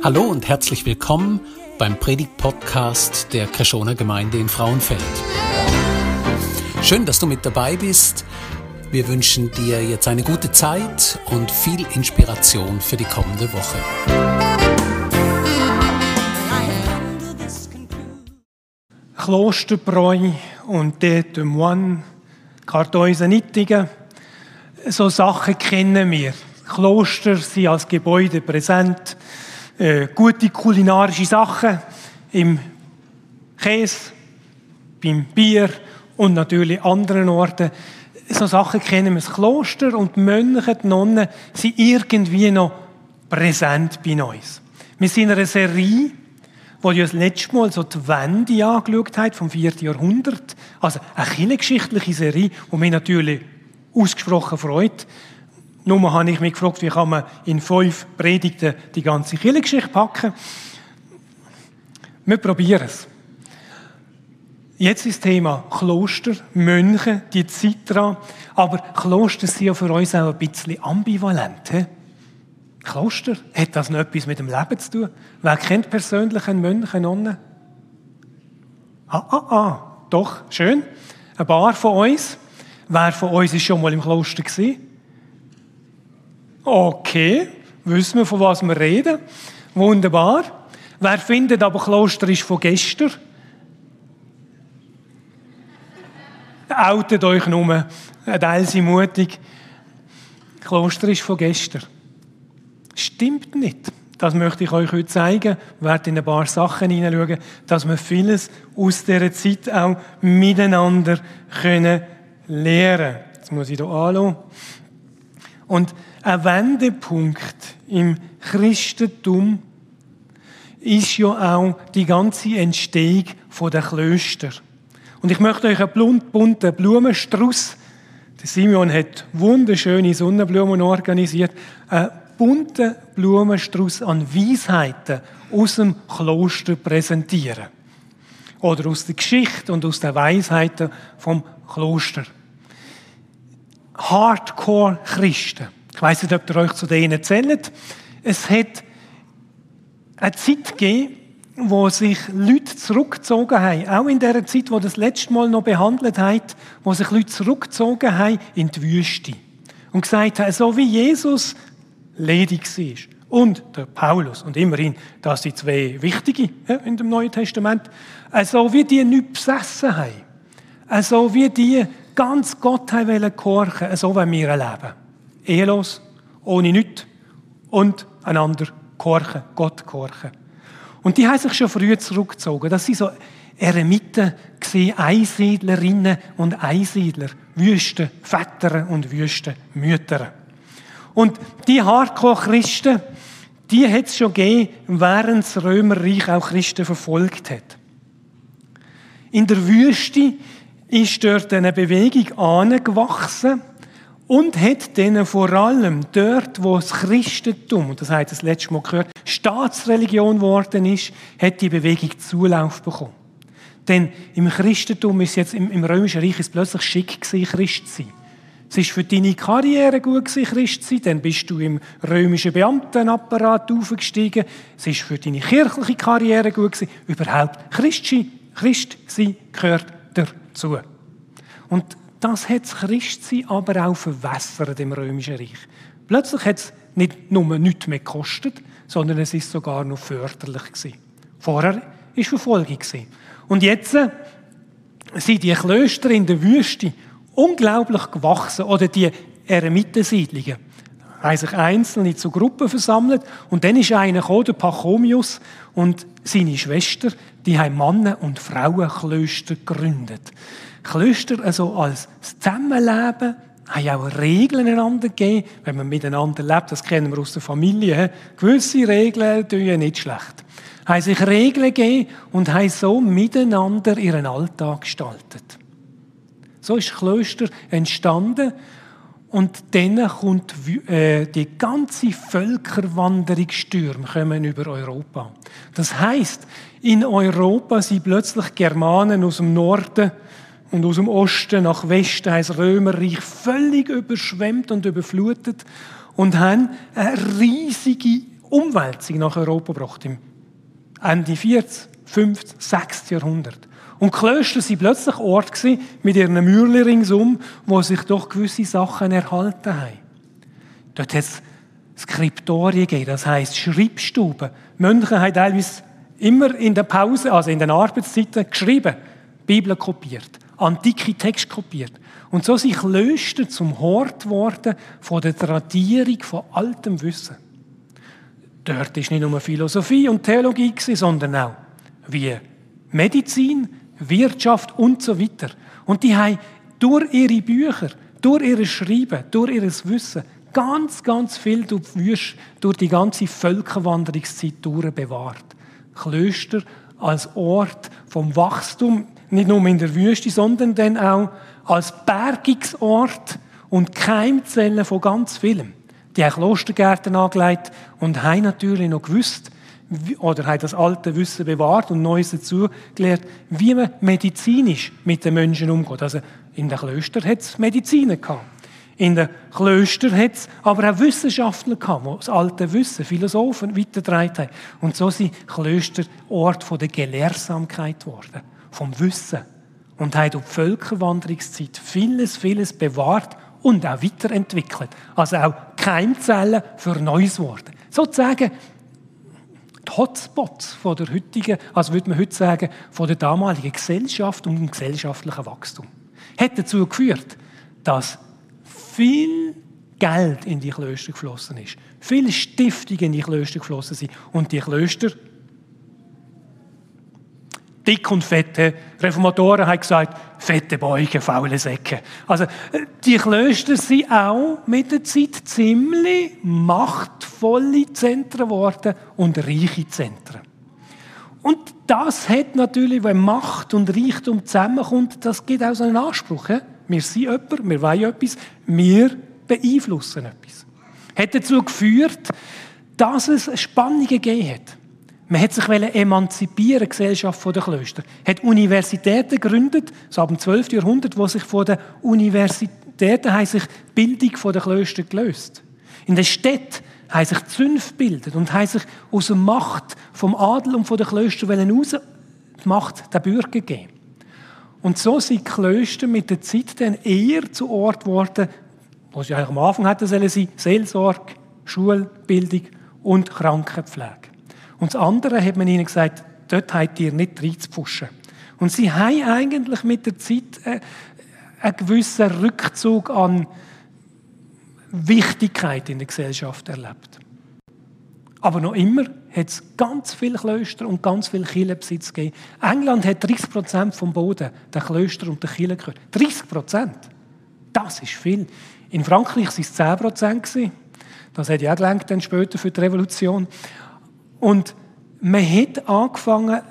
Hallo und herzlich willkommen beim Predigt-Podcast der Kreschoner Gemeinde in Frauenfeld. Schön, dass du mit dabei bist. Wir wünschen dir jetzt eine gute Zeit und viel Inspiration für die kommende Woche. Klosterbräu und de Moine, Kartäusen-Nittigen, so Sachen kennen wir. Kloster sind als Gebäude präsent äh, gute kulinarische Sachen im Käse, beim Bier und natürlich anderen Orten. So Sachen kennen wir. Das Kloster und die Mönche, die Nonnen sind irgendwie noch präsent bei uns. Wir sind in einer Serie, wo ja das letzte Mal so die Wende angeschaut hat, vom 4. Jahrhundert. Also eine kirchengeschichtliche Serie, die mich natürlich ausgesprochen freut. Nur habe ich mich gefragt, wie kann man in fünf Predigten die ganze Kirchengeschichte packen. Wir probieren es. Jetzt ist das Thema Kloster, Mönche, die Zeit dran. Aber Kloster sind ja für uns auch ein bisschen ambivalent. He? Kloster, hat das noch etwas mit dem Leben zu tun? Wer kennt persönlich einen Mönch, eine Nonne? Ah, ah, ah, doch, schön. Ein paar von uns. Wer von uns ist schon mal im Kloster gewesen? Okay, wissen wir, von was wir reden. Wunderbar. Wer findet aber, Kloster ist von gestern? Outet euch nur, ein Teil sind mutig. Kloster ist von gestern. Stimmt nicht. Das möchte ich euch heute zeigen. Ich werde in ein paar Sachen hineinschauen, dass wir vieles aus dieser Zeit auch miteinander können lernen können. Jetzt muss ich hier anschauen. Und ein Wendepunkt im Christentum ist ja auch die ganze Entstehung der Klöster. Und ich möchte euch einen bunten Blumenstrauß, der Simeon hat wunderschöne Sonnenblumen organisiert, einen bunten Blumenstrauß an Weisheiten aus dem Kloster präsentieren. Oder aus der Geschichte und aus den Weisheiten vom Kloster. Hardcore-Christen. Ich weiß nicht, ob ihr euch zu denen zählt. Es hat eine Zeit gegeben, wo sich Leute zurückgezogen haben, auch in der Zeit, wo das letzte Mal noch behandelt hat, wo sich Leute zurückgezogen haben in die Wüste. Und gesagt haben, so wie Jesus ledig war. Und der Paulus. Und immerhin, das sind zwei wichtige in dem Neuen Testament, so wie die nicht besessen haben, so wie die ganz Gott wollen so wollen wir leben. Ehelos, ohne nichts und einander gehorchen, Gott gehorchen. Und die haben sich schon früh zurückgezogen. Das sind so Eremiten Einsiedlerinnen und Einsiedler, Wüsten Väter und Wüsten Mütter. Und die Hardcore-Christen, die hat es schon gegeben, während das Römerreich auch Christen verfolgt hat. In der Wüste ist dort eine Bewegung angewachsen und hat denen vor allem dort, wo das Christentum, und das hat das letzte Mal gehört, Staatsreligion geworden ist, hat die Bewegung Zulauf bekommen. Denn im Christentum ist jetzt, im, im Römischen Reich ist plötzlich schick gewesen, Christ zu sein. Es ist für deine Karriere gut gewesen, Christ zu sein, dann bist du im römischen Beamtenapparat aufgestiegen. Es ist für deine kirchliche Karriere gut gewesen. Überhaupt Christ sein, Christ sein gehört dazu. Und das hat das Christsein aber auch verwässert im Römischen Reich. Plötzlich hat es nicht nur nichts mehr gekostet, sondern es ist sogar noch förderlich gewesen. Vorher war Verfolgung. Und jetzt äh, sind die Klöster in der Wüste unglaublich gewachsen. Oder die Eremitensiedlungen haben sich Einzelne zu Gruppen versammelt. Und dann ist einer gekommen, der Pachomius und seine Schwester, die haben Männer- und Frauenklöster gegründet. Klöster also als Zusammenleben haben auch Regeln einander gegeben, wenn man miteinander lebt. Das kennen wir aus der Familie. Gewisse Regeln tun nicht schlecht. Haben sich Regeln gegeben und haben so miteinander ihren Alltag gestaltet. So ist Klöster entstanden und dann kommt äh, die ganze Völkerwanderungsstürme kommen über Europa. Das heißt, in Europa sind plötzlich Germanen aus dem Norden und aus dem Osten nach Westen das Römerreich völlig überschwemmt und überflutet und haben eine riesige Umwälzung nach Europa gebracht, im Ende 40, 50, 60 Jahrhundert. Und Klöster waren plötzlich Ort mit ihren Mauern ringsum, wo sich doch gewisse Sachen erhalten haben. Dort hat es Skriptorien gegeben, das heisst Schreibstuben. Mönche haben teilweise immer in der Pause, also in den Arbeitszeiten, geschrieben, Bibel kopiert, antike Texte kopiert. Und so sind Klöster zum Hort geworden von der Tradierung von altem Wissen. Dort ist nicht nur Philosophie und Theologie, sondern auch wie Medizin, Wirtschaft und so weiter. Und die haben durch ihre Bücher, durch ihr Schreiben, durch ihr Wissen ganz, ganz viel durch die ganze Völkerwanderungszeit bewahrt. Klöster als Ort vom Wachstum, nicht nur in der Wüste, sondern dann auch als Bergungsort und Keimzelle von ganz vielem. Die haben Klostergärten angelegt und haben natürlich noch gewusst, oder haben das alte Wissen bewahrt und Neues dazu gelernt, wie man medizinisch mit den Menschen umgeht. Also in den Klöstern hat es Mediziner gehabt. In den Klöstern hat es aber auch Wissenschaftler gehabt, die das alte Wissen, Philosophen weitergetragen haben. Und so sind Klöster Ort von der Gelehrsamkeit geworden, vom Wissen. Und haben durch die Völkerwanderungszeit vieles, vieles bewahrt und auch weiterentwickelt. Also auch Keimzellen für Neues geworden. Sozusagen Hotspots von der heutigen, also würde man heute sagen, von der damaligen Gesellschaft und dem gesellschaftlichen Wachstum. Hat dazu geführt, dass viel Geld in die Klöster geflossen ist. Viele Stiftungen in die Klöster geflossen sind. Und die Klöster, dick und fette, Reformatoren haben gesagt, fette Beuge, faule Säcke. Also, die Klöster sind auch mit der Zeit ziemlich machtvolle Zentren geworden und reiche Zentren. Und das hat natürlich, wenn Macht und Reichtum zusammenkommt, das gibt auch so einen Anspruch. Wir sind jemand, wir wollen etwas, wir beeinflussen etwas. Hat dazu geführt, dass es Spannungen gegeben hat. Man hat sich emanzipieren, die Gesellschaft der Klöster. Hat Universitäten gegründet, so ab dem 12. Jahrhundert, wo sich von den Universitäten haben die Bildung der Klöster gelöst. In den Städten haben sich Zünfte gebildet und haben sich aus der Macht vom Adel und von den raus die Macht der Bürger gegeben. Und so sind Klöster mit der Zeit dann eher zu Ort geworden, wo sie eigentlich am Anfang hätten sollen sein, Seelsorge, Schulbildung und Krankenpflege. Und das andere hat man ihnen gesagt, dort habt ihr nicht reinzupfuschen. Und sie haben eigentlich mit der Zeit äh, einen gewissen Rückzug an Wichtigkeit in der Gesellschaft erlebt. Aber noch immer hat es ganz viele Klöster und ganz viel Kirchenbesitz gegeben. England hat 30 Prozent vom Boden der Klöster und der Kirchen gehört. 30 Prozent! Das ist viel. In Frankreich waren es 10 Prozent. Das hat ja auch dann später für die Revolution. Und man hat angefangen zu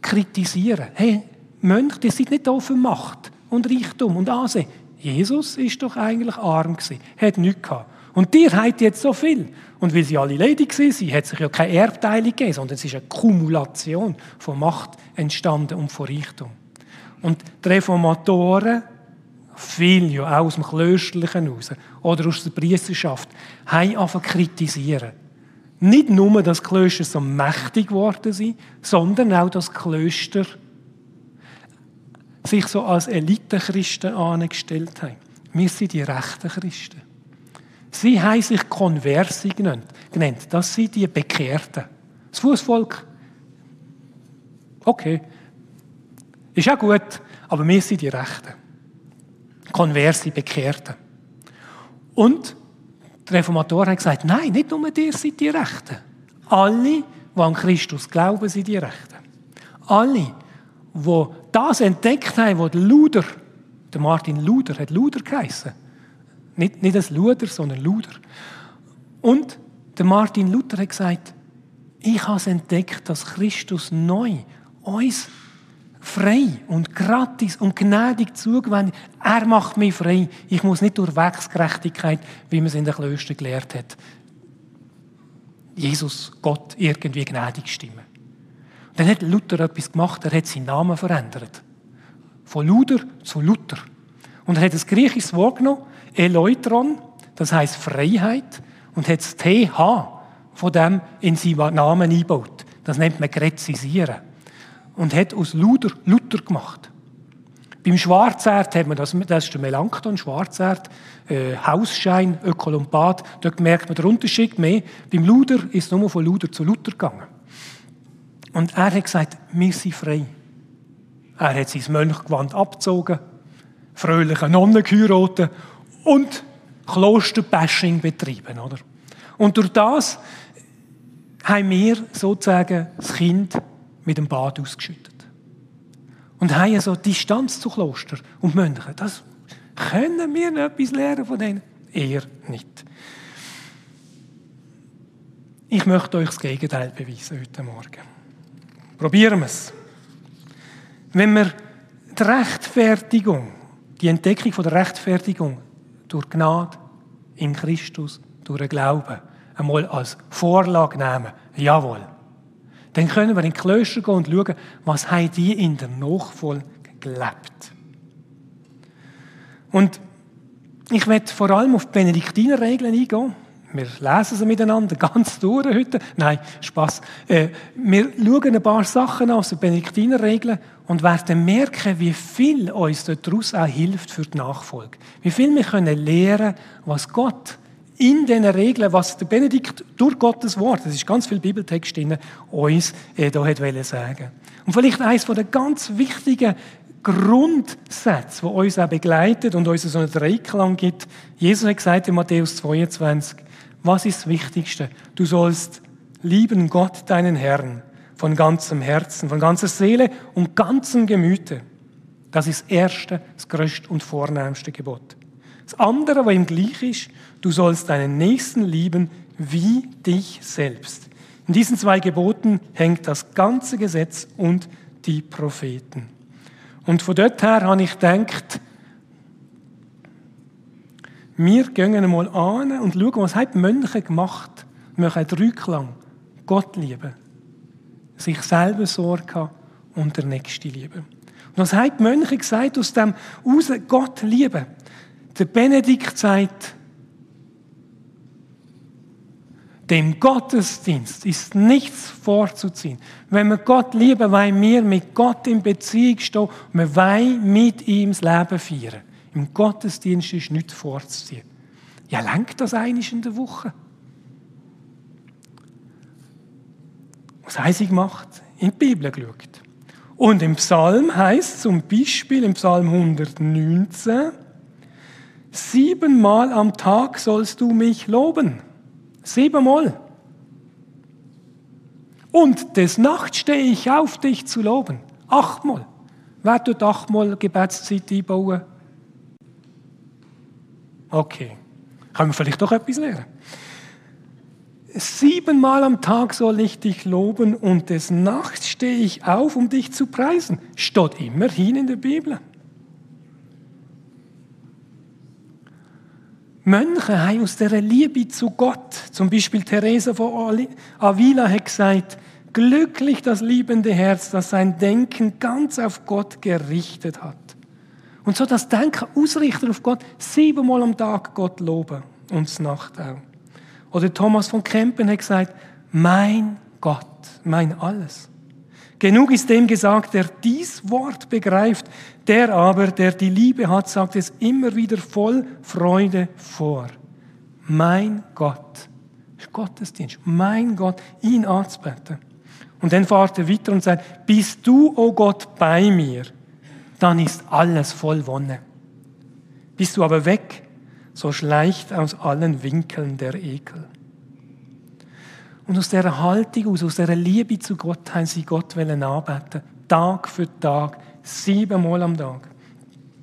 kritisieren. Hey, Mönche, die sind nicht für Macht und Reichtum und Ansehen. Jesus ist doch eigentlich arm gewesen, hat nichts gehabt. Und dir habt jetzt so viel. Und weil sie alle ledig waren, hat sich ja keine Erbteilung gegeben, sondern es ist eine Kumulation von Macht entstanden und von Reichtum. Und die Reformatoren, viel ja auch aus dem Klösterlichen raus oder aus der Priesterschaft, haben angefangen kritisieren. Nicht nur, dass Klöster so mächtig geworden sind, sondern auch, dass Klöster sich so als Elitechristen angestellt haben. Wir sind die rechten Christen. Sie haben sich Konversi genannt. Das sind die Bekehrten. Das Fußvolk, okay, ist auch gut, aber wir sind die Rechten. Konversi, Bekehrten. Und die Reformatoren haben gesagt, nein, nicht nur dir sind die Rechten. Alle, die an Christus glauben, sind die Rechten. Alle, die das entdeckt haben, was Luder, der Martin Luder, hat Luder geheißen, nicht, nicht ein Luder, sondern Luder. Und der Martin Luther hat gesagt, ich habe entdeckt, dass Christus neu uns frei und gratis und gnädig zugewendet. Er macht mich frei. Ich muss nicht durch Werksgerechtigkeit, wie man es in den Klöstern gelehrt hat, Jesus, Gott, irgendwie gnädig stimmen. Und dann hat Luther etwas gemacht, er hat seinen Namen verändert. Von Luder zu Luther. Und er hat das griechische Wort genommen, Eleutron, das heißt Freiheit, und hat das TH von dem in seinen Namen einbaut. Das nennt man Gräzisieren. Und hat aus Luder Luther gemacht. Beim Schwarzerd hat man das, das ist der Melanchthon, Schwarzerd, äh, Hausschein, Ökolompat, dort merkt man den Unterschied mehr. Beim Luder ist es nur von Luder zu Luther gegangen. Und er hat gesagt, wir sind frei. Er hat sein Mönchgewand abgezogen, fröhliche Nonnen geheiratet und Klosterbashing betrieben. Oder? Und durch das haben wir sozusagen das Kind mit dem Bad ausgeschüttet. Und haben so Distanz zu Kloster und Mönchen. Das können wir noch etwas lernen von denen? Eher nicht. Ich möchte euch das Gegenteil beweisen heute Morgen. Probieren wir es. Wenn wir die Rechtfertigung, die Entdeckung von der Rechtfertigung durch Gnade in Christus, durch den Glauben, einmal als Vorlage nehmen, jawohl, dann können wir in die Klöster gehen und schauen, was haben die in der Nachfolge gelebt. Und ich werde vor allem auf die Benediktinerregeln eingehen. Wir lesen sie miteinander ganz durch heute. Nein, Spaß. Äh, wir schauen ein paar Sachen aus den Benediktinerregeln und werden merken, wie viel uns daraus auch hilft für die Nachfolge. Wie viel wir können lernen, was Gott in diesen Regeln, was der Benedikt durch Gottes Wort, das ist ganz viel Bibeltext drin, uns äh, da hat sagen. Und vielleicht eines von den ganz wichtigen Grundsätze, die uns auch begleitet und uns so einen Dreiklang gibt. Jesus hat gesagt in Matthäus 22, was ist das Wichtigste? Du sollst lieben Gott, deinen Herrn, von ganzem Herzen, von ganzer Seele und ganzem Gemüte. Das ist das erste, das größte und vornehmste Gebot. Das andere, was ihm gleich ist, du sollst deinen Nächsten lieben wie dich selbst. In diesen zwei Geboten hängt das ganze Gesetz und die Propheten. Und von dort her habe ich gedacht, wir gehen einmal an und schauen, was haben die Mönche gemacht. Wir machen Dreiklang. Gott lieben. Sich selber Sorge haben und der Nächste lieben. Und was haben die Mönche gesagt aus dem raus, Gott lieben? Der Benedikt sagt, dem Gottesdienst ist nichts vorzuziehen. Wenn wir Gott lieben, wollen wir mit Gott in Beziehung stehen wir wollen mit ihm das Leben feiern. Im Gottesdienst ist nichts vorzuziehen. Ja, lenkt das einiges in der Woche? Was sie gemacht? In die Bibel geschaut. Und im Psalm heißt zum Beispiel im Psalm 119, siebenmal am Tag sollst du mich loben. Siebenmal. Und des Nachts stehe ich auf, dich zu loben. Achtmal. Wer tut achtmal Gebetszeit einbauen? Okay. Können wir vielleicht doch etwas lernen? Siebenmal am Tag soll ich dich loben und des Nachts stehe ich auf, um dich zu preisen. Steht immerhin in der Bibel. Mönche haben aus der Liebe zu Gott, zum Beispiel Theresa von Avila hat gesagt, glücklich das liebende Herz, das sein Denken ganz auf Gott gerichtet hat. Und so das Denken ausrichten auf Gott, siebenmal am Tag Gott loben und das Nacht auch. Oder Thomas von Kempen hat gesagt, mein Gott, mein alles. Genug ist dem gesagt, der dies Wort begreift, der aber, der die Liebe hat, sagt es immer wieder voll Freude vor. Mein Gott. Gottesdienst. Mein Gott, ihn anzubeten. Und dann fährt er weiter und sagt, bist du, o oh Gott, bei mir, dann ist alles voll Wonne. Bist du aber weg, so schleicht aus allen Winkeln der Ekel. Und aus dieser Haltung, aus, dieser Liebe zu Gott, haben sie Gott anbeten. Tag für Tag, siebenmal am Tag.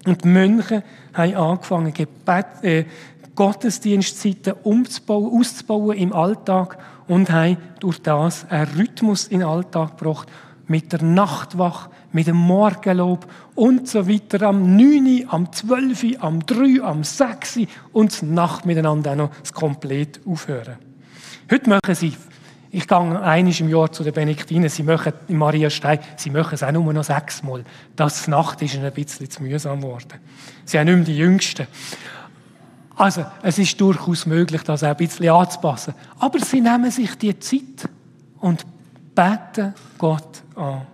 Und die Mönche haben angefangen, Gebet, äh, Gottesdienstzeiten umzubauen, auszubauen im Alltag und haben durch das einen Rhythmus in den Alltag gebracht, mit der Nachtwache, mit dem Morgenlob und so weiter, am 9., am 12., am 3., am 6. und Nacht miteinander auch noch das komplett aufhören. Heute machen sie, ich gehe einiges im Jahr zu den Benediktinen, sie machen in Maria Stein, sie machen es auch nur noch sechsmal. Das Nacht ist ihnen ein bisschen zu mühsam geworden. Sie haben nicht mehr die Jüngsten. Also, es ist durchaus möglich, das auch ein bisschen anzupassen. Aber sie nehmen sich die Zeit und beten Gott an.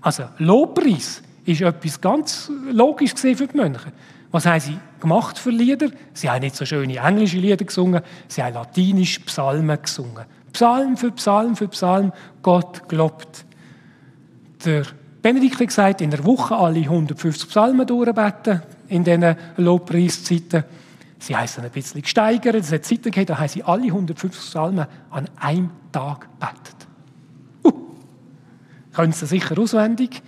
Also, Lobpreis ist etwas ganz logisch für die Mönche. Was haben sie gemacht für Lieder? Sie haben nicht so schöne englische Lieder gesungen, sie haben latinisch Psalmen gesungen. Psalm für Psalm für Psalm, Gott glaubt. Der Benedikt hat gesagt, in der Woche alle 150 Psalmen durchbeten, in diesen Lobpreiszeiten. Sie es ein bisschen gesteigert. Es hat Zeiten gegeben, da haben sie alle 150 Psalmen an einem Tag gebetet. Können sie sicher auswendig,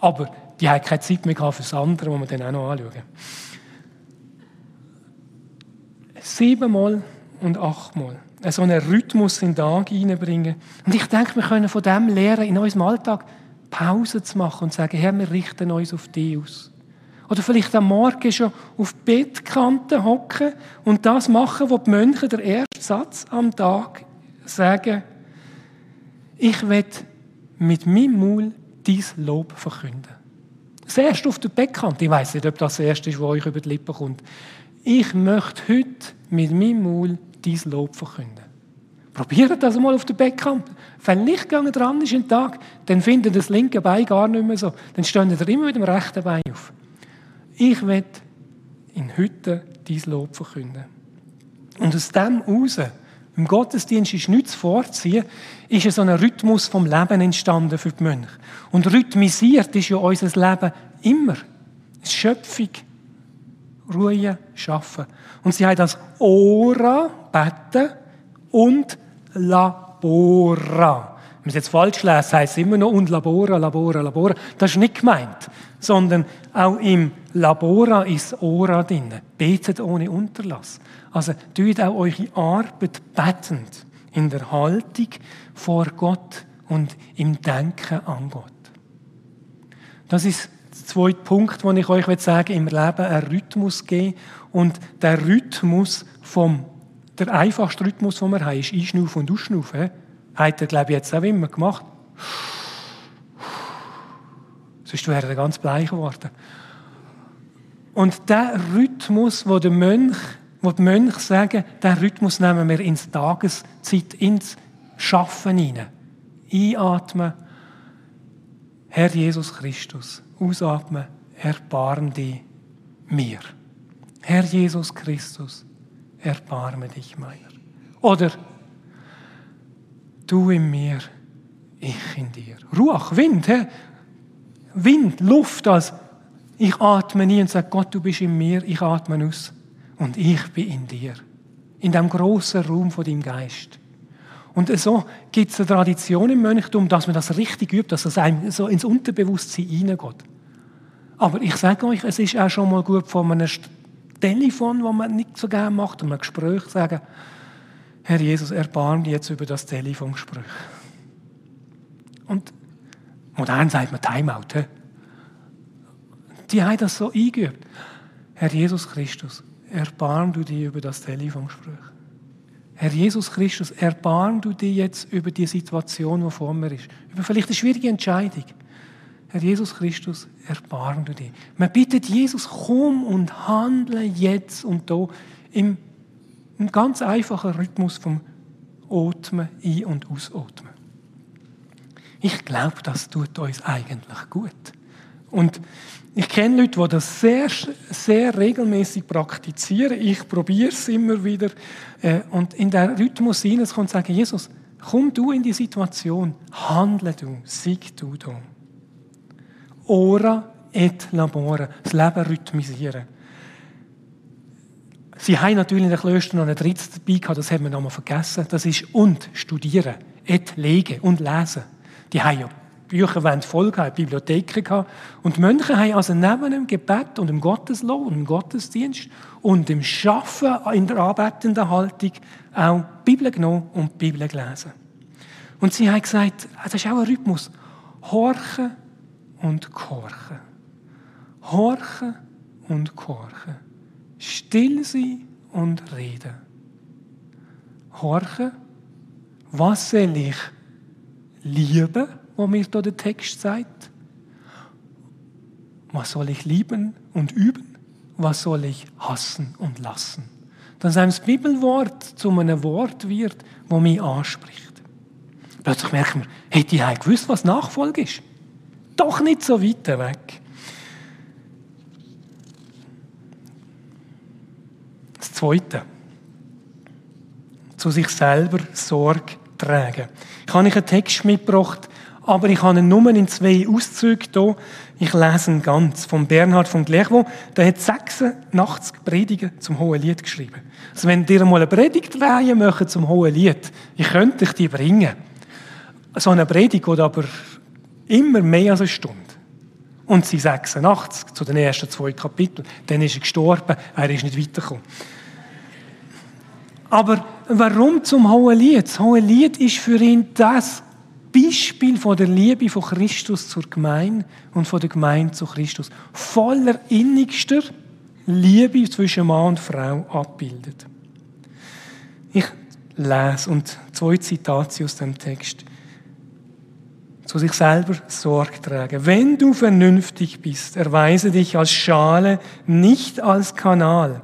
aber die haben keine Zeit mehr für das andere, das wir dann auch noch anschauen. Siebenmal und achtmal so einen Rhythmus in den Tag hineinbringen. Und ich denke, wir können von dem lernen, in unserem Alltag Pause zu machen und zu sagen, Herr, wir richten uns auf dich aus. Oder vielleicht am Morgen schon auf Bettkante hocken und das machen, wo die Mönche der erste Satz am Tag sagen, ich will mit meinem Maul dein Lob verkünden. Das erste auf der Bettkante, ich weiß nicht, ob das das erste ist, was euch über die Lippen kommt. Ich möchte heute mit meinem Maul dein Lob verkünden. Probiert das mal auf der Bettkante. Wenn Licht dran ist im Tag, dann findet das linke Bein gar nicht mehr so. Dann stehen ihr immer mit dem rechten Bein auf. Ich will in heute dein Lob verkünden. Und aus dem heraus, im Gottesdienst ist nichts vorziehen, ist so ein Rhythmus vom Leben entstanden für die Mönche. Und rhythmisiert ist ja unser Leben immer. Schöpfung, Ruhe, Schaffen. Und sie haben das Ora, beten, und Labora. Wenn es jetzt falsch lesen, heißt es immer noch und Labora, Labora, Labora. Das ist nicht gemeint, sondern auch im Labora ist Ora drin. Betet ohne Unterlass. Also tut auch eure Arbeit betend in der Haltung vor Gott und im Denken an Gott. Das ist der zweite Punkt, den ich euch sagen will, im Leben einen Rhythmus geben. Und der Rhythmus vom, der einfachste Rhythmus, den wir haben, ist Einschnaufen und Ausschnaufen. Hat er, glaube ich, jetzt auch immer gemacht. Sonst wäre er ganz bleich geworden. Und der Rhythmus, wo der Mönch, wo die Mönche sagen, der Rhythmus nehmen wir ins Tageszeit, ins Schaffen hinein. Einatmen, Herr Jesus Christus. Ausatmen, erbarm dich mir. Herr Jesus Christus, erbarme dich meiner. Oder du in mir, ich in dir. Ruach, Wind, Herr. Wind, Luft, als ich atme nie und sage, Gott, du bist in mir, ich atme aus und ich bin in dir. In dem großen Raum von deinem Geist. Und so gibt es eine Tradition im Mönchtum, dass man das richtig übt, dass das einem so ins Unterbewusstsein hineingeht. Aber ich sage euch, es ist auch schon mal gut von einem Telefon, das man nicht so gerne macht, und einem Gespräch sagen, Herr Jesus, erbarm dich jetzt über das Telefongespräch. Und modern sagt man Timeout. He? Die haben das so eingeübt. Herr Jesus Christus, erbarm du dich über das Telefongespräch. Herr Jesus Christus, erbarm du dich jetzt über die Situation, die vor mir ist. Über vielleicht eine schwierige Entscheidung. Herr Jesus Christus, erbarm du dich. Man bittet Jesus, komm und handle jetzt und da im, im ganz einfachen Rhythmus vom Atmen, ein- und ausatmen. Ich glaube, das tut uns eigentlich gut. Und ich kenne Leute, die das sehr, sehr regelmäßig praktizieren. Ich probiere es immer wieder. Äh, und in der Rhythmus hineinzukommen und sagen, Jesus, komm du in die Situation, handle du, sieg du da. Ora et labora, das Leben rhythmisieren. Sie haben natürlich in den Klöstern noch ein drittes dabei gehabt, das haben wir noch mal vergessen. Das ist und studieren, et legen und lesen. Die haben ja Bücher wollen Folge haben, Bibliotheken gehabt. Und die Mönche haben also neben dem Gebet und dem Gotteslohn und dem Gottesdienst und dem Schaffen in der anbetenden Haltung auch die Bibel genommen und die Bibel gelesen. Und sie haben gesagt, das ist auch ein Rhythmus. Horchen und gehorchen. Horchen und gehorchen. Still sein und reden. Horchen. Was soll ich lieben? Wo mir da der Text sagt? Was soll ich lieben und üben? was soll ich hassen und lassen? Dass einem das Bibelwort zu einem Wort wird, wo mich anspricht. Plötzlich merken wir, hätte ich gewusst, was Nachfolge ist? Doch nicht so weit weg. Das Zweite. Zu sich selber Sorge tragen. Ich habe einen Text mitgebracht, aber ich habe ihn nur in zwei Auszügen hier. Ich lese ihn ganz. Von Bernhard von Gleichwo. Der hat 86 Predigen zum Hohen Lied geschrieben. Also wenn dir mal eine Predigtreihe machen zum Hohen Lied, ich könnte dich die bringen. So eine Predigt geht aber immer mehr als eine Stunde. Und sie 86 zu den ersten zwei Kapiteln. Dann ist er gestorben, er ist nicht weitergekommen. Aber warum zum Hohen Lied? Das Hohe Lied ist für ihn das Beispiel von der Liebe von Christus zur Gemeinde und von der Gemeinde zu Christus. Voller innigster Liebe zwischen Mann und Frau abbildet. Ich lese und zwei Zitate aus dem Text. Zu sich selber Sorge tragen. Wenn du vernünftig bist, erweise dich als Schale, nicht als Kanal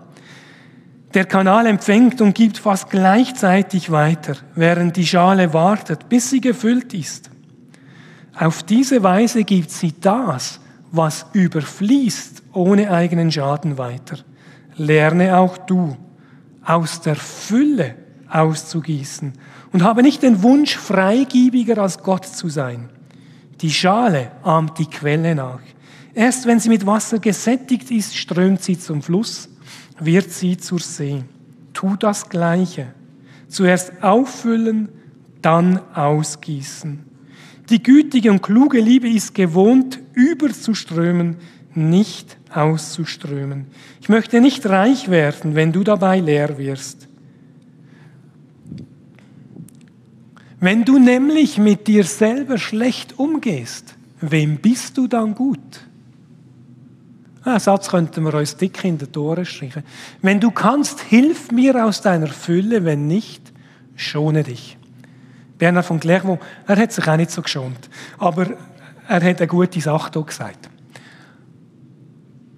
der Kanal empfängt und gibt fast gleichzeitig weiter, während die Schale wartet, bis sie gefüllt ist. Auf diese Weise gibt sie das, was überfließt, ohne eigenen Schaden weiter. Lerne auch du, aus der Fülle auszugießen und habe nicht den Wunsch, freigebiger als Gott zu sein. Die Schale ahmt die Quelle nach. Erst wenn sie mit Wasser gesättigt ist, strömt sie zum Fluss wird sie zur See. Tu das Gleiche. Zuerst auffüllen, dann ausgießen. Die gütige und kluge Liebe ist gewohnt, überzuströmen, nicht auszuströmen. Ich möchte nicht reich werden, wenn du dabei leer wirst. Wenn du nämlich mit dir selber schlecht umgehst, wem bist du dann gut? Einen Satz könnten wir uns dick in die Tore streichen. Wenn du kannst, hilf mir aus deiner Fülle, wenn nicht, schone dich. Bernhard von Clairvaux, er hat sich auch nicht so geschont, aber er hat eine gute Sache hier gesagt.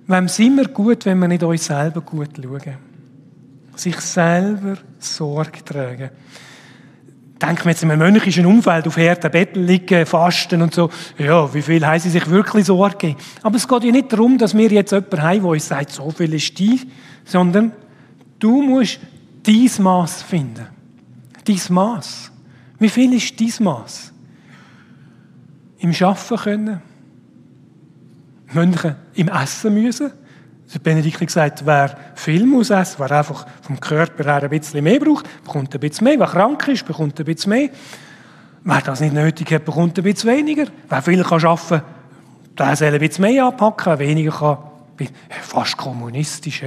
Wem sind wir gut, wenn wir nicht uns selber gut schauen? Sich selber Sorge tragen denkt man jetzt in einem mönchischen Umfeld auf harten Betteln liegen, fasten und so, ja, wie viel haben sie sich wirklich Sorge? Aber es geht ja nicht darum, dass wir jetzt jemanden haben, der uns sagt, so viel ist die, sondern du musst dein Maß finden. Dein Maß. Wie viel ist dein Maß? Im Schaffen können. Mönche im Essen müssen. Benedikt hat gesagt, wer viel muss essen, wer einfach vom Körper her ein bisschen mehr braucht, bekommt ein bisschen mehr. Wer krank ist, bekommt ein bisschen mehr. Wer das nicht nötig hat, bekommt ein bisschen weniger. Wer viel kann arbeiten kann, der soll ein bisschen mehr anpacken. Wer weniger kann, fast kommunistisch.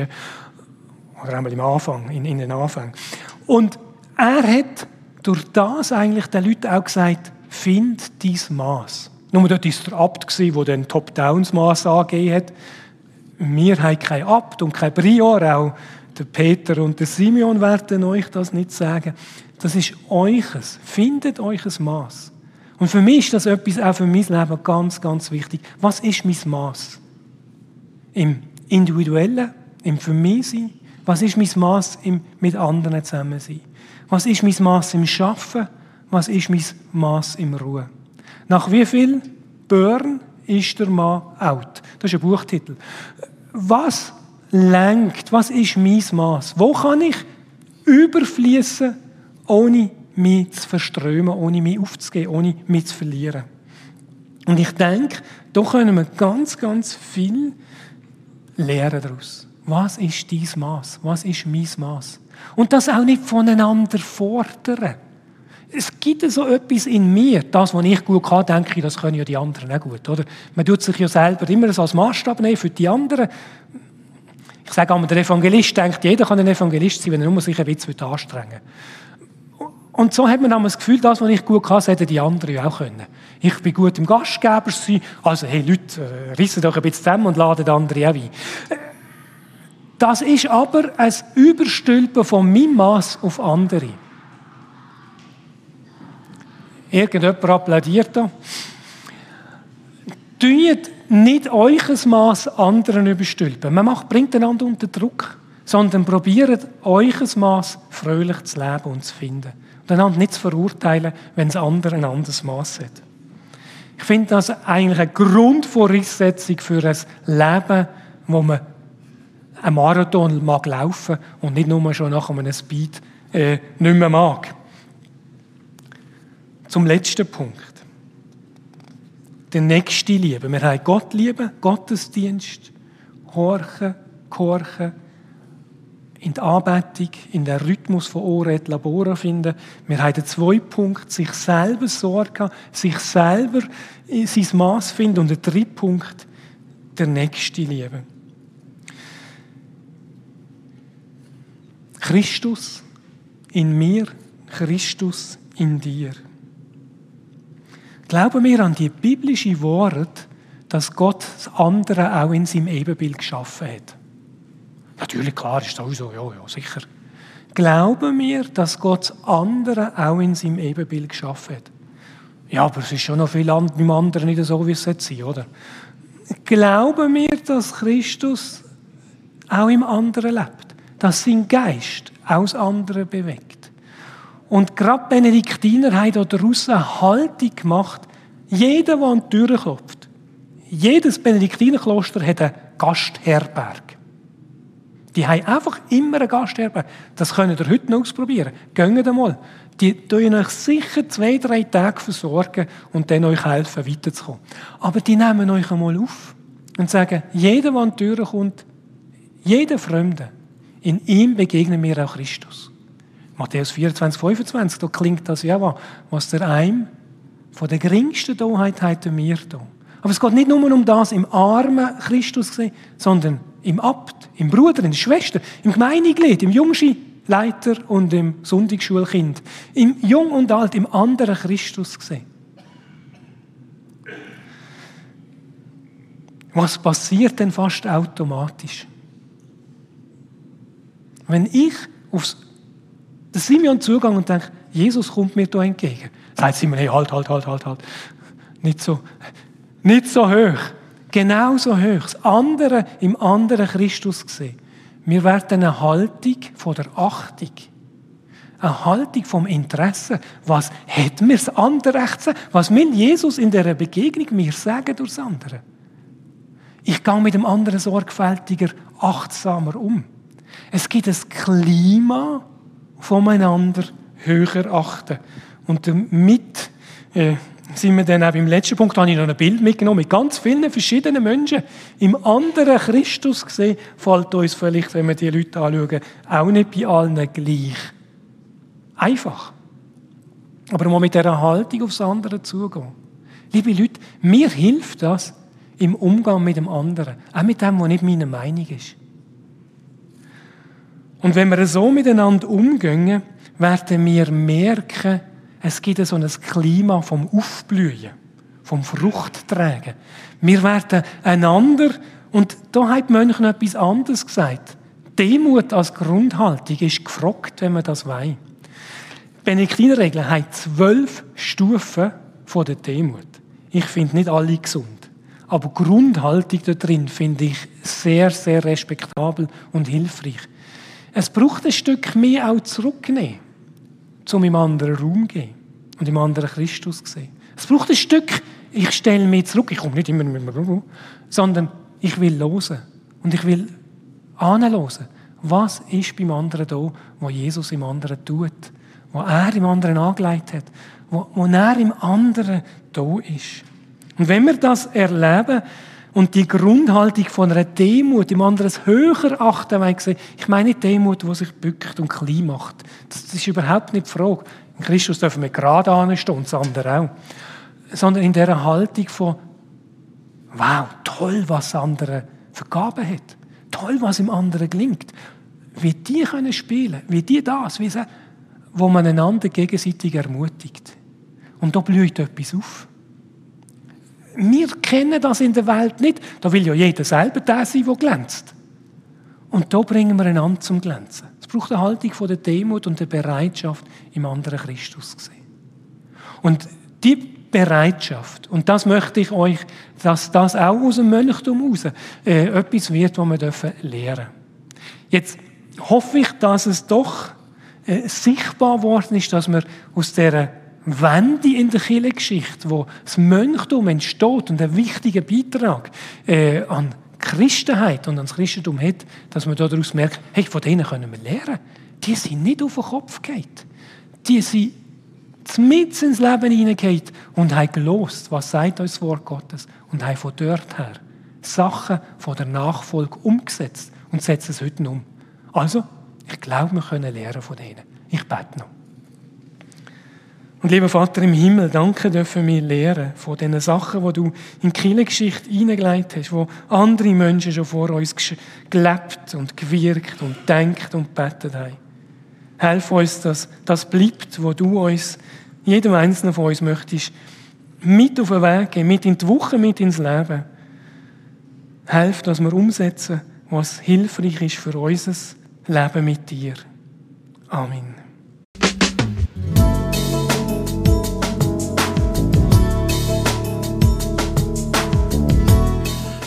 Oder einmal im Anfang, in, in den Anfang. Und er hat durch das eigentlich den Leuten auch gesagt, find dein Maß. Nur dort war der Abt, der den Top-Downs-Maß angegeben hat. Wir haben kein Abt und kein Prior, auch der Peter und der Simeon werden euch das nicht sagen. Das ist euches. Findet euch ein Maß. Und für mich ist das etwas auch für mein Leben ganz, ganz wichtig. Was ist mein Maß? Im Individuellen, im Für mich sein? Was ist mein Maß im mit anderen zusammen sein? Was ist mein Maß im Schaffen? Was ist mein Maß im Ruhe? Nach wie viel Burn ist der Mann out? Das ist ein Buchtitel. Was lenkt? Was ist mein Maß? Wo kann ich überfließen, ohne mich zu verströmen, ohne mich aufzugeben, ohne mich zu verlieren? Und ich denke, da können wir ganz, ganz viel lernen daraus. Was ist dein Maß? Was ist mein Maß? Und das auch nicht voneinander fordern es gibt so etwas in mir, das, was ich gut kann, denke ich, das können ja die anderen auch gut, oder? Man tut sich ja selber immer so als Maßstab nehmen für die anderen. Ich sage einmal, der Evangelist denkt, jeder kann ein Evangelist sein, wenn er nur sich ein bisschen anstrengen Und so hat man dann das Gefühl, das, was ich gut kann, sollten die anderen ja auch können. Ich bin gut im Gastgeber sein, also hey Leute, äh, rissen doch ein bisschen zusammen und laden andere auch ein. Das ist aber ein Überstülpen von meinem Maß auf andere. Irgendjemand applaudiert da. Tut nicht euch Maß anderen überstülpen. Man macht, bringt einander unter Druck, sondern probiert euch Maß fröhlich zu leben und zu finden. Und einander nicht zu verurteilen, wenn es andere ein anderes Maß hat. Ich finde das eigentlich eine Grundvoraussetzung für ein Leben, wo man einen Marathon mag laufen und nicht nur schon nach einem Speed äh, nicht mehr mag. Zum letzten Punkt. Den Nächste lieben. Wir haben Gott lieben, Gottesdienst, horchen, gehorchen, in der Anbetung, in den Rhythmus von Oret Labora finden. Wir haben den zweiten Punkt, sich selber sorgen, sich selber in sein Maß finden. Und der dritte Punkt, der Nächste lieben. Christus in mir, Christus in dir. Glauben wir an die biblische Wort, dass Gott das andere auch in seinem Ebenbild geschaffen hat. Natürlich, klar, ist sowieso, ja, ja, sicher. Glauben wir, dass Gott das andere auch in seinem Ebenbild geschaffen hat? Ja, aber es ist schon noch viel beim anderen nicht so, wie es sein sollte, oder? Glauben wir, dass Christus auch im anderen lebt? Dass sein Geist aus anderen bewegt? Und gerade Benediktiner haben daraus eine Haltung gemacht, jeder, der an die Tür klopft, jedes Benediktinerkloster hat eine Gastherberg. Die haben einfach immer einen Gastherberg. Das könnt ihr heute noch ausprobieren. Geht einmal. Die tun euch sicher zwei, drei Tage versorgen und dann euch helfen, weiterzukommen. Aber die nehmen euch einmal auf und sagen, jeder, der an die Tür kommt, jeder Fremde, in ihm begegnen wir auch Christus. Matthäus 24, 25, da klingt das ja, was der einem von der geringsten Doheit hat mir da. Aber es geht nicht nur um das im armen Christus sondern im Abt, im Bruder, in der Schwester, im Gemeindeglied, im Jungschi-Leiter und im Sonntagsschulkind, im Jung und Alt, im anderen Christus gesehen. Was passiert denn fast automatisch? Wenn ich aufs der Simeon zugegangen und denkt, Jesus kommt mir da entgegen. Sagt Simeon, hey, halt, halt, halt, halt, halt. Nicht so, nicht so hoch. Genauso hoch. Das andere im anderen Christus gesehen. Wir werden eine Haltung von der Achtung. Eine Haltung vom Interesse. Was hat mir das andere Recht Was will Jesus in dieser Begegnung mir sagen durch das andere? Ich gehe mit dem anderen sorgfältiger, achtsamer um. Es gibt ein Klima, voneinander höher achten. Und damit äh, sind wir dann auch im letzten Punkt, da habe ich noch ein Bild mitgenommen, mit ganz vielen verschiedenen Menschen. Im anderen Christus gesehen, fällt uns vielleicht, wenn wir die Leute anschauen, auch nicht bei allen gleich. Einfach. Aber mal mit dieser Haltung aufs andere zugehen. Liebe Leute, mir hilft das im Umgang mit dem anderen. Auch mit dem, was nicht meine Meinung ist. Und wenn wir so miteinander umgehen, werden wir merken, es gibt so ein Klima vom Aufblühen, vom Fruchttragen. Wir werden einander, und da hat noch etwas anderes gesagt. Demut als Grundhaltung ist gefragt, wenn man das weiß. Benediktinerregeln haben zwölf Stufen von der Demut. Ich finde nicht alle gesund. Aber Grundhaltung da drin finde ich sehr, sehr respektabel und hilfreich. Es braucht ein Stück mehr auch zurücknehmen, um im anderen Raum zu gehen und im anderen Christus zu sehen. Es braucht ein Stück, ich stelle mich zurück, ich komme nicht immer mit mir, sondern ich will losen und ich will anlosen. Was ist beim anderen da, was Jesus im anderen tut, was er im anderen angelegt hat, wo er im anderen da ist. Und wenn wir das erleben, und die Grundhaltung von einer Demut, im anderen höher achten, weil ich, ich meine nicht Demut, die sich bückt und klein macht. Das, ist überhaupt nicht die Frage. In Christus dürfen wir gerade anstehen und das andere auch. Sondern in dieser Haltung von, wow, toll, was andere vergaben hat. Toll, was im anderen gelingt. Wie die können spielen, wie die das, wie sie, wo man einander gegenseitig ermutigt. Und da blüht etwas auf wir kennen das in der Welt nicht. Da will ja jeder selber der sein, der glänzt. Und da bringen wir einander zum Glänzen. Es braucht eine Haltung von der Demut und der Bereitschaft, im anderen Christus zu sehen. Und die Bereitschaft. Und das möchte ich euch, dass das auch aus dem Mönchtum raus äh, etwas wird, was wir dürfen lernen. Jetzt hoffe ich, dass es doch äh, sichtbar worden ist, dass wir aus dieser Wende in der Kirchengeschichte, wo das Mönchtum entsteht und ein wichtiger Beitrag äh, an Christenheit und ans Christentum hat, dass man daraus merkt, hey, von denen können wir lernen. Die sind nicht auf den Kopf geht. Die sind mit ins Leben hineingeht und haben gelost, was sagt uns das Wort Gottes und haben von dort her Sachen von der Nachfolge umgesetzt und setzen es heute um. Also, ich glaube, wir können lernen von denen. Ich bete noch. Und lieber Vater im Himmel, danke dürfen wir lernen von den Sachen, die du in die Kirchengeschichte hineingelegt hast, wo andere Menschen schon vor uns gelebt und gewirkt und denkt und betet haben. Helf uns, dass das bleibt, wo du uns, jedem Einzelnen von uns möchtest, mit auf den Weg gehen, mit in die Woche, mit ins Leben. Helf, dass wir umsetzen, was hilfreich ist für unser Leben mit dir. Amen.